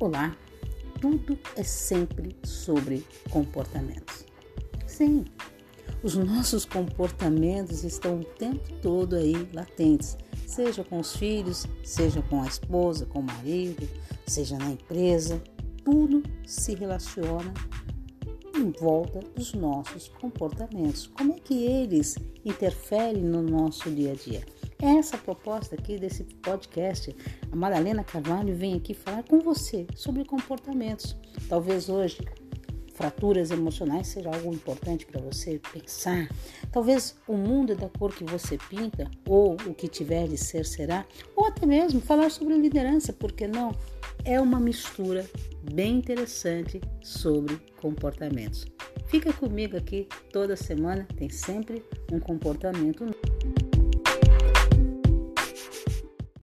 Olá, tudo é sempre sobre comportamentos. Sim, os nossos comportamentos estão o tempo todo aí latentes, seja com os filhos, seja com a esposa, com o marido, seja na empresa, tudo se relaciona em volta dos nossos comportamentos. Como é que eles interferem no nosso dia a dia? Essa proposta aqui desse podcast, a Madalena Carvalho vem aqui falar com você sobre comportamentos. Talvez hoje fraturas emocionais seja algo importante para você pensar. Talvez o mundo é da cor que você pinta, ou o que tiver de ser será, ou até mesmo falar sobre liderança, porque não? É uma mistura bem interessante sobre comportamentos. Fica comigo aqui toda semana, tem sempre um comportamento novo.